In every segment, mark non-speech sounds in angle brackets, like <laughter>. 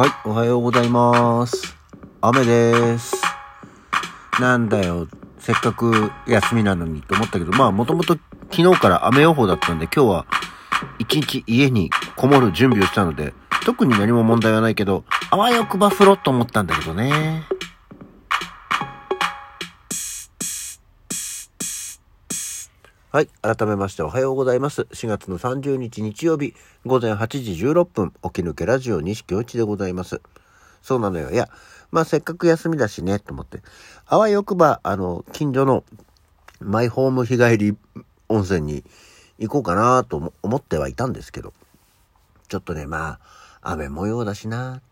はい、おはようございます。雨です。なんだよ、せっかく休みなのにと思ったけど、まあもともと昨日から雨予報だったんで、今日は一日家にこもる準備をしたので、特に何も問題はないけど、あわよくばふろっと思ったんだけどね。はい。改めましておはようございます。4月の30日日曜日、午前8時16分、起き抜けラジオ西京一でございます。そうなのよ。いや、まあせっかく休みだしね、と思って。あわよくば、あの、近所のマイホーム日帰り温泉に行こうかなと思ってはいたんですけど、ちょっとね、まあ、雨模様だしな。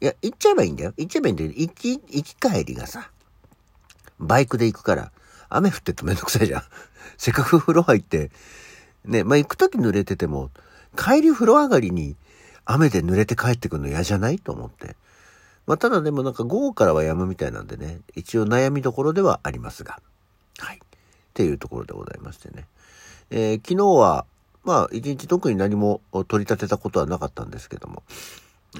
いや、行っちゃえばいいんだよ。行っちゃえばいいんだよ。行き、行き帰りがさ、バイクで行くから、雨降ってるとめんどくさいじゃん。<laughs> せっかく風呂入って、ね、まあ、行くとき濡れてても、帰り風呂上がりに雨で濡れて帰ってくるの嫌じゃない？と思って。まあ、ただでもなんか午後からは止むみたいなんでね、一応悩みどころではありますが。はい。っていうところでございましてね。えー昨日は、まあ、一日特に何も取り立てたことはなかったんですけども、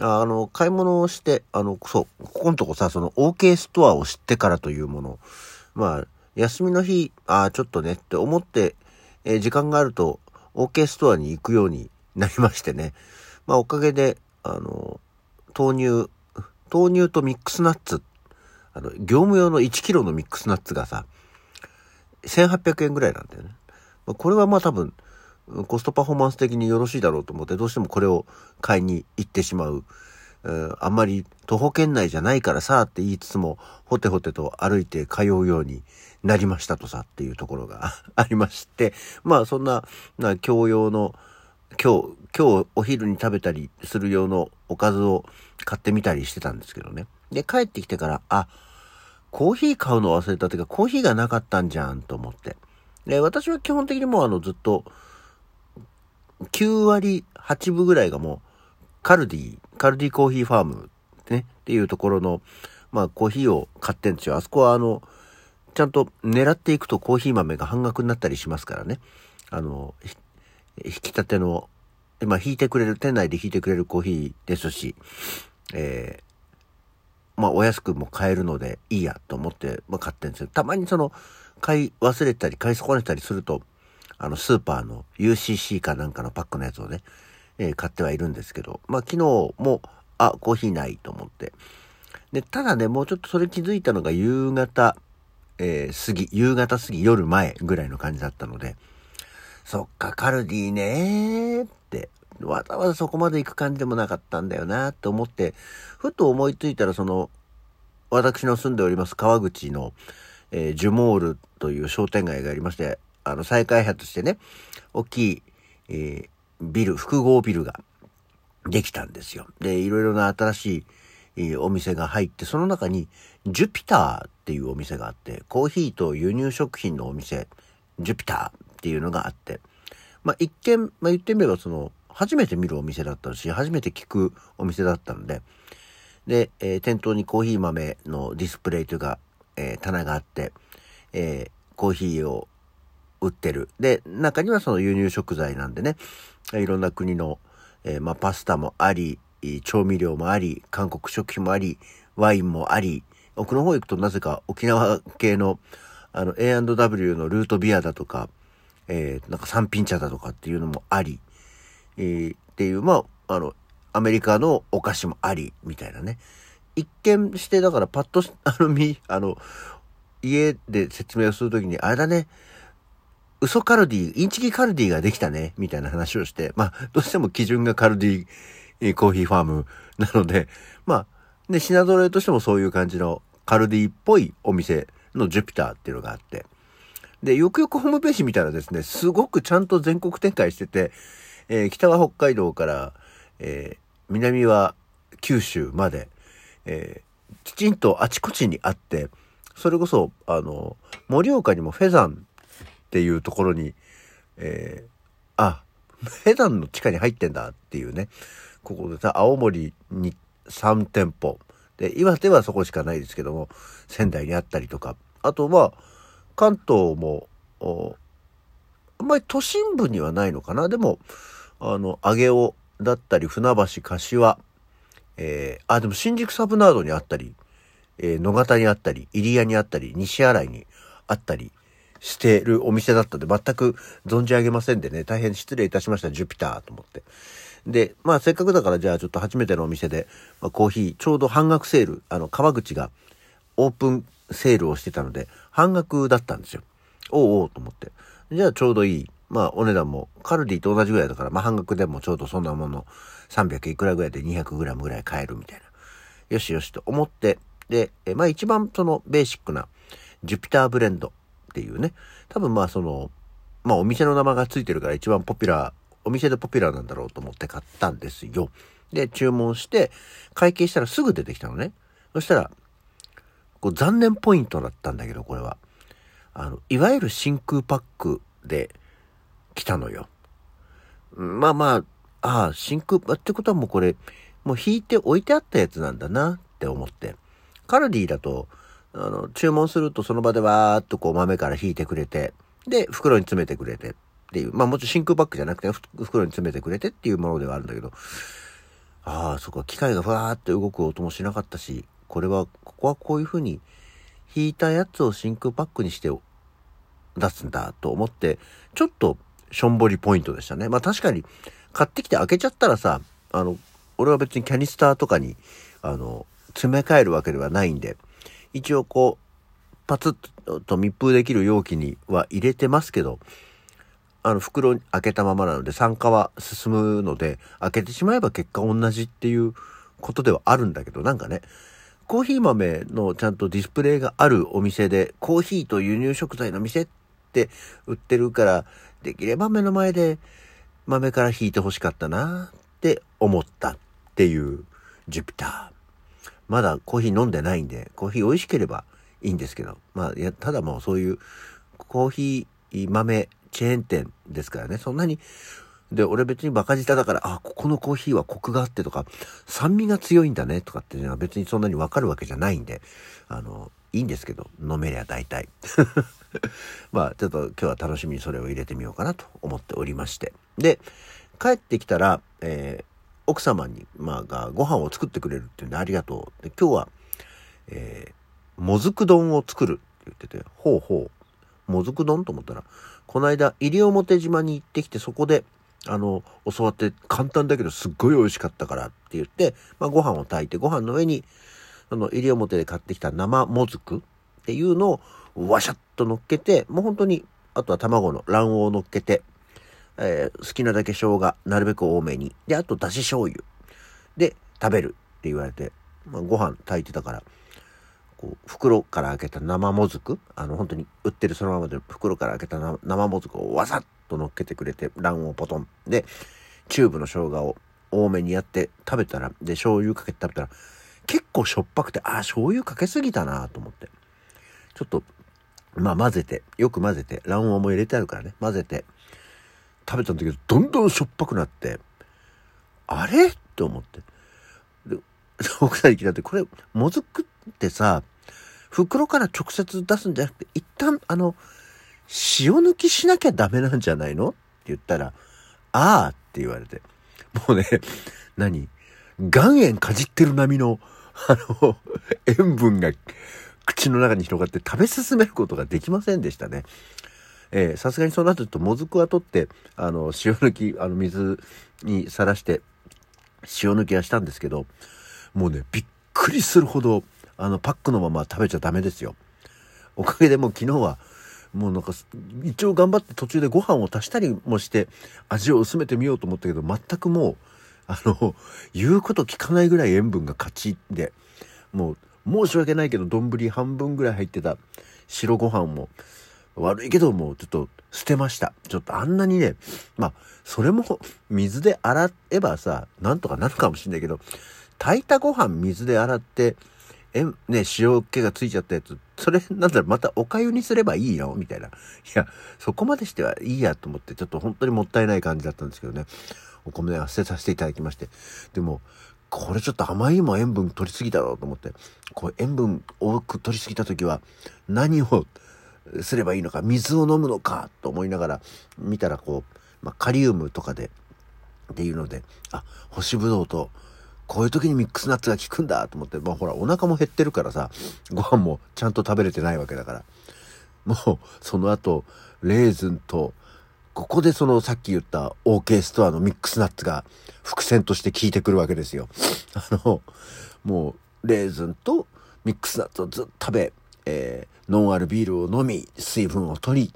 あの、買い物をして、あの、そう、ここのとこさ、その OK ストアを知ってからというもの、まあ、休みの日、ああ、ちょっとねって思って、えー時間があると OK ストアに行くようになりましてね。<laughs> まあ、おかげで、あの、豆乳、豆乳とミックスナッツ、あの、業務用の1キロのミックスナッツがさ、1800円ぐらいなんだよね。まあ、これはまあ多分、コストパフォーマンス的によろしいだろうと思って、どうしてもこれを買いに行ってしまう。あんまり徒歩圏内じゃないからさって言いつつも、ほてほてと歩いて通うようになりましたとさっていうところが <laughs> ありまして、まあそんな、な教養の、今日、今日お昼に食べたりする用のおかずを買ってみたりしてたんですけどね。で、帰ってきてから、あ、コーヒー買うの忘れたっていうか、コーヒーがなかったんじゃんと思って。で、私は基本的にもうあのずっと、9割8分ぐらいがもう、カルディ、カルディコーヒーファームね、っていうところの、まあコーヒーを買ってんですよ。あそこはあの、ちゃんと狙っていくとコーヒー豆が半額になったりしますからね。あの、ひ引き立ての、まあ引いてくれる、店内で引いてくれるコーヒーですし、えーまあお安くも買えるのでいいやと思って、まあ、買ってんですよ。たまにその、買い忘れたり買い損ねたりすると、あの、スーパーの UCC かなんかのパックのやつをね、えー買ってはいるんですけど、まあ昨日も、あ、コーヒーないと思って。で、ただね、もうちょっとそれ気づいたのが夕方、えー過ぎ、夕方過ぎ、夜前ぐらいの感じだったので、そっか、カルディねーって、わざわざそこまで行く感じでもなかったんだよなって思って、ふと思いついたらその、私の住んでおります川口の、えージュモールという商店街がありまして、あの、再開発してね、大きい、えービル、複合ビルができたんですよ。で、いろいろな新しい、お店が入って、その中に、ジュピターっていうお店があって、コーヒーと輸入食品のお店、ジュピターっていうのがあって、まあ、一見、まあ、言ってみればその、初めて見るお店だったし、初めて聞くお店だったので、で、えー店頭にコーヒー豆のディスプレイというか、えー棚があって、えーコーヒーを売ってる。で、中にはその輸入食材なんでね、いろんな国の、えーまあ、パスタもあり、調味料もあり、韓国食品もあり、ワインもあり、奥の方行くとなぜか沖縄系の、あの、A&W のルートビアだとか、えーなんか三品茶だとかっていうのもあり、えーっていう、まあ、あの、アメリカのお菓子もあり、みたいなね。一見して、だからパッと、あの、み、あの、家で説明をするときに、あれだね、嘘カルディ、インチキカルディができたね、みたいな話をして、まあ、どうしても基準がカルディコーヒーファームなので、まあ、で、品揃えとしてもそういう感じのカルディっぽいお店のジュピターっていうのがあって、で、よくよくホームページ見たらですね、すごくちゃんと全国展開してて、えー北は北海道から、えー南は九州まで、えーきちんとあちこちにあって、それこそ、あの、盛岡にもフェザンっていうところに、えーあ、フェザンの地下に入ってんだっていうね、ここでさ、青森に3店舗、で、岩手はそこしかないですけども、仙台にあったりとか、あとは、関東も、あんまり都心部にはないのかな。でも、あの、上尾だったり、船橋、柏、えー、あ、でも新宿サブナードにあったり、えー、野方にあったり、入谷にあったり、西新井にあったりしてるお店だったんで、全く存じ上げませんでね、大変失礼いたしました、ジュピターと思って。で、まあせっかくだからじゃあちょっと初めてのお店で、まあ、コーヒー、ちょうど半額セール、あの、川口がオープンセールをしてたので、半額だったんですよ。おうおうと思って。じゃあちょうどいい。まあお値段もカルディと同じぐらいだから、まあ半額でもちょうどそんなもの300いくらぐらいで 200g ぐらい買えるみたいな。よしよしと思って、で、まあ一番そのベーシックなジュピターブレンドっていうね、多分まあその、まあお店の名前がついてるから一番ポピュラー、お店でポピュラーなんだろうと思って買ったんですよ。で、注文して、会計したらすぐ出てきたのね。そしたら、こう残念ポイントだったんだけど、これは。あの、いわゆる真空パックで来たのよ。まあまあ、ああ、真空、ってことはもうこれ、もう引いて置いてあったやつなんだなって思って。カルディだと、あの、注文するとその場でわーっとこう豆から引いてくれて、で、袋に詰めてくれてっていう、まあもちろん真空パックじゃなくて袋に詰めてくれてっていうものではあるんだけど、ああ、そこは機械がふわーって動く音もしなかったし、これは、ここはこういう風に引いたやつを真空パックにして出すんだと思って、ちょっとしょんぼりポイントでしたね。まあ確かに買ってきて開けちゃったらさ、あの、俺は別にキャニスターとかに、あの、詰め替えるわけではないんで、一応こう、パツッと密封できる容器には入れてますけど、あの、袋開けたままなので酸化は進むので、開けてしまえば結果同じっていうことではあるんだけど、なんかね、コーヒー豆のちゃんとディスプレイがあるお店で、コーヒーと輸入食材の店って売ってるから、できれば目の前で豆から引いて欲しかったなって思ったっていうジュピター。まだコーヒー飲んでないんで、コーヒー美味しければいいんですけど、まあ、いや、ただもうそういうコーヒー豆チェーン店ですからね、そんなに、で、俺別にバカ舌だから、あ、ここのコーヒーはコクがあってとか、酸味が強いんだねとかっていうのは別にそんなにわかるわけじゃないんで、あの、いいんですけど、飲めりゃ大体。<laughs> まあ、ちょっと今日は楽しみにそれを入れてみようかなと思っておりまして。で、帰ってきたら、えー、奥様に、まあ、がご飯を作ってくれるっていうんでありがとう。で、今日は、えー、もずく丼を作るって言ってて、ほうほう、もずく丼と思ったら、この間、西表島に行ってきて、そこで、あの、教わって簡単だけどすっごい美味しかったからって言って、まあ、ご飯を炊いて、ご飯の上に、その、西表で買ってきた生もずくっていうのを、わしゃっと乗っけて、もう本当に、あとは卵の卵黄を乗っけて、えー、好きなだけ生姜、なるべく多めに。で、あと、だし醤油。で、食べるって言われて、まあ、ご飯炊いてたから、こう、袋から開けた生もずく、あの、本当に売ってるそのままで袋から開けた生もずくをわさっと乗っけてくれて、卵黄ポトン。で、チューブの生姜を多めにやって食べたら、で、醤油かけて食べたら、結構しょっぱくて、あ、醤油かけすぎたなと思って。ちょっと、まあ混ぜて、よく混ぜて、卵黄も入れてあるからね、混ぜて、食べたんだけど、どんどんしょっぱくなって、あれ？って思って。で、奥さんに聞いたって、これ、もずくってさ、袋から直接出すんじゃなくて、一旦、あの、塩抜きしなきゃダメなんじゃないの？って言ったら、ああって言われて。もうね、何？岩塩かじってる波の、あの、塩分が口の中に広がって食べ進めることができませんでしたね。え、さすがにそうなってると、もずくは取って、あの、塩抜き、あの、水にさらして、塩抜きはしたんですけど、もうね、びっくりするほど、あの、パックのまま食べちゃダメですよ。おかげでもう昨日は、もうなんか、一応頑張って途中でご飯を足したりもして、味を薄めてみようと思ったけど、全くもう、あの、言うこと聞かないぐらい塩分が勝ちで、もう、申し訳ないけど、丼半分ぐらい入ってた白ご飯も、悪いけどもうちょっと捨てました。ちょっとあんなにね、まあ、それも水で洗えばさ、なんとかなるかもしんないけど、炊いたご飯水で洗って、え、ね、塩気がついちゃったやつ、それなんだろ、またお粥にすればいいのみたいな。いや、そこまでしてはいいやと思って、ちょっと本当にもったいない感じだったんですけどね。お米は捨てさせていただきまして。でも、これちょっと甘いも塩分取りすぎだろうと思って、こう塩分多く取りすぎた時は何をすればいいのか、水を飲むのかと思いながら見たらこう、まあ、カリウムとかでっていうので、あ、干しぶどうとこういう時にミックスナッツが効くんだと思って、まあほら、お腹も減ってるからさ、ご飯もちゃんと食べれてないわけだから。もう、その後、レーズンと、ここでそのさっき言った OK ストアのミックスナッツが伏線として効いてくるわけですよ。あの、もう、レーズンとミックスナッツをずっと食べ、えー、ノンアルビールを飲み、水分を取り、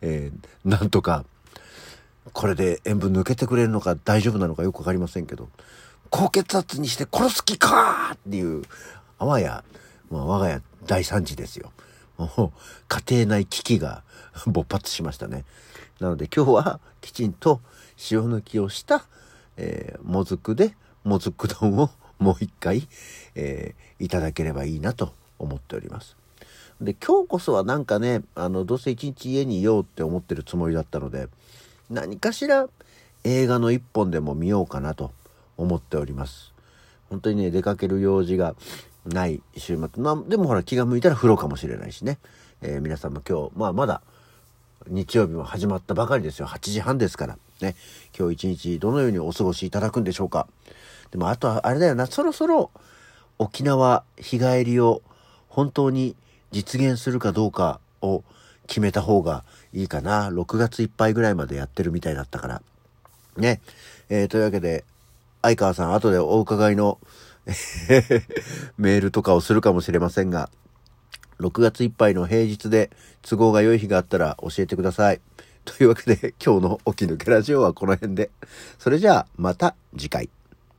えー、なんとか、これで塩分抜けてくれるのか大丈夫なのかよくわかりませんけど、高血圧にして殺す気かっていう、あわや、まあ、我が家大惨事ですよ。家庭内危機が <laughs> 勃発しましたね。なので今日はきちんと塩抜きをした、えー、もずくで、もずく丼をもう一回、えー、いただければいいなと思っております。で、今日こそはなんかね、あの、どうせ一日家にいようって思ってるつもりだったので、何かしら映画の一本でも見ようかなと思っております。本当にね、出かける用事がない週末。ま、でもほら気が向いたら風呂かもしれないしね。えー、皆さんも今日、まあまだ日曜日も始まったばかりですよ。8時半ですから。ね。今日一日どのようにお過ごしいただくんでしょうか。でもあとはあれだよな、そろそろ沖縄日帰りを本当に実現するかどうかを決めた方がいいかな。6月いっぱいぐらいまでやってるみたいだったから。ね。えー、というわけで、相川さん後でお伺いの <laughs> メールとかをするかもしれませんが、6月いっぱいの平日で都合が良い日があったら教えてください。というわけで今日の起き抜けラジオはこの辺で。それじゃあまた次回。